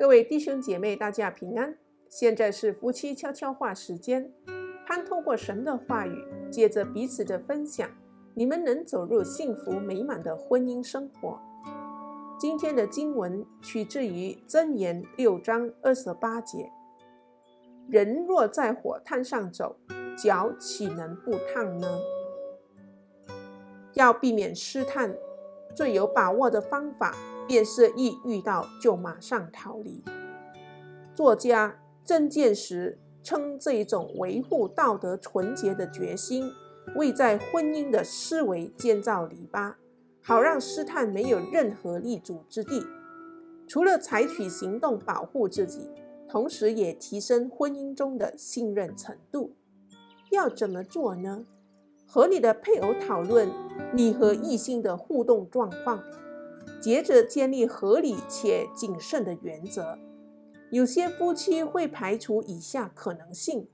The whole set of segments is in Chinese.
各位弟兄姐妹，大家平安。现在是夫妻悄悄话时间，盼透过神的话语，借着彼此的分享，你们能走入幸福美满的婚姻生活。今天的经文取自于箴言六章二十八节：人若在火炭上走，脚岂能不烫呢？要避免试探，最有把握的方法。便是一遇到就马上逃离。作家郑建时称这种维护道德纯洁的决心，为在婚姻的思维建造篱笆，好让试探没有任何立足之地。除了采取行动保护自己，同时也提升婚姻中的信任程度。要怎么做呢？和你的配偶讨论你和异性的互动状况。接着建立合理且谨慎的原则。有些夫妻会排除以下可能性：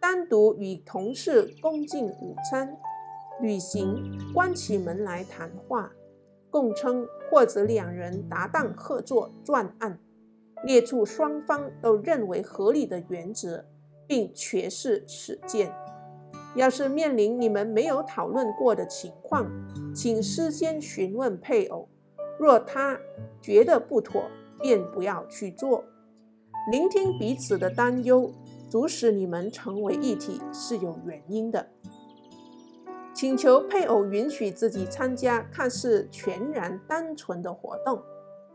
单独与同事共进午餐、旅行、关起门来谈话、共称或者两人搭档合作专案，列出双方都认为合理的原则，并诠释实践。要是面临你们没有讨论过的情况，请事先询问配偶。若他觉得不妥，便不要去做。聆听彼此的担忧，促使你们成为一体是有原因的。请求配偶允许自己参加看似全然单纯的活动，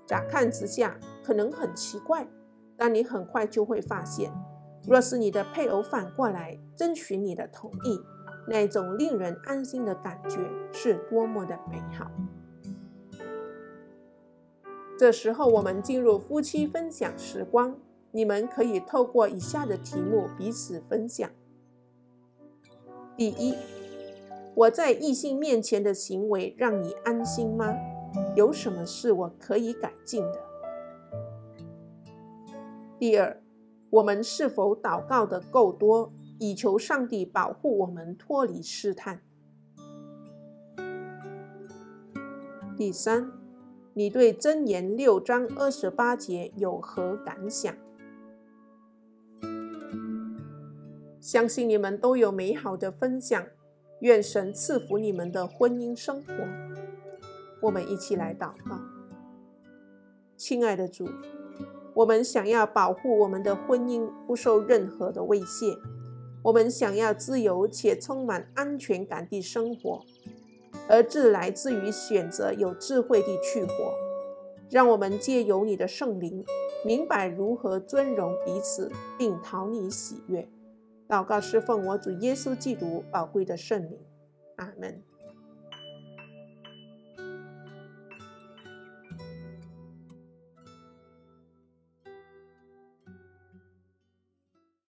乍看之下可能很奇怪，但你很快就会发现，若是你的配偶反过来征询你的同意，那种令人安心的感觉是多么的美好。这时候，我们进入夫妻分享时光。你们可以透过以下的题目彼此分享：第一，我在异性面前的行为让你安心吗？有什么是我可以改进的？第二，我们是否祷告的够多，以求上帝保护我们脱离试探？第三，你对箴言六章二十八节有何感想？相信你们都有美好的分享，愿神赐福你们的婚姻生活。我们一起来祷告，亲爱的主，我们想要保护我们的婚姻不受任何的威胁，我们想要自由且充满安全感的生活。而自来自于选择有智慧地去活，让我们借由你的圣灵，明白如何尊荣彼此，并讨你喜悦。祷告是奉我主耶稣基督宝贵的圣灵，阿门。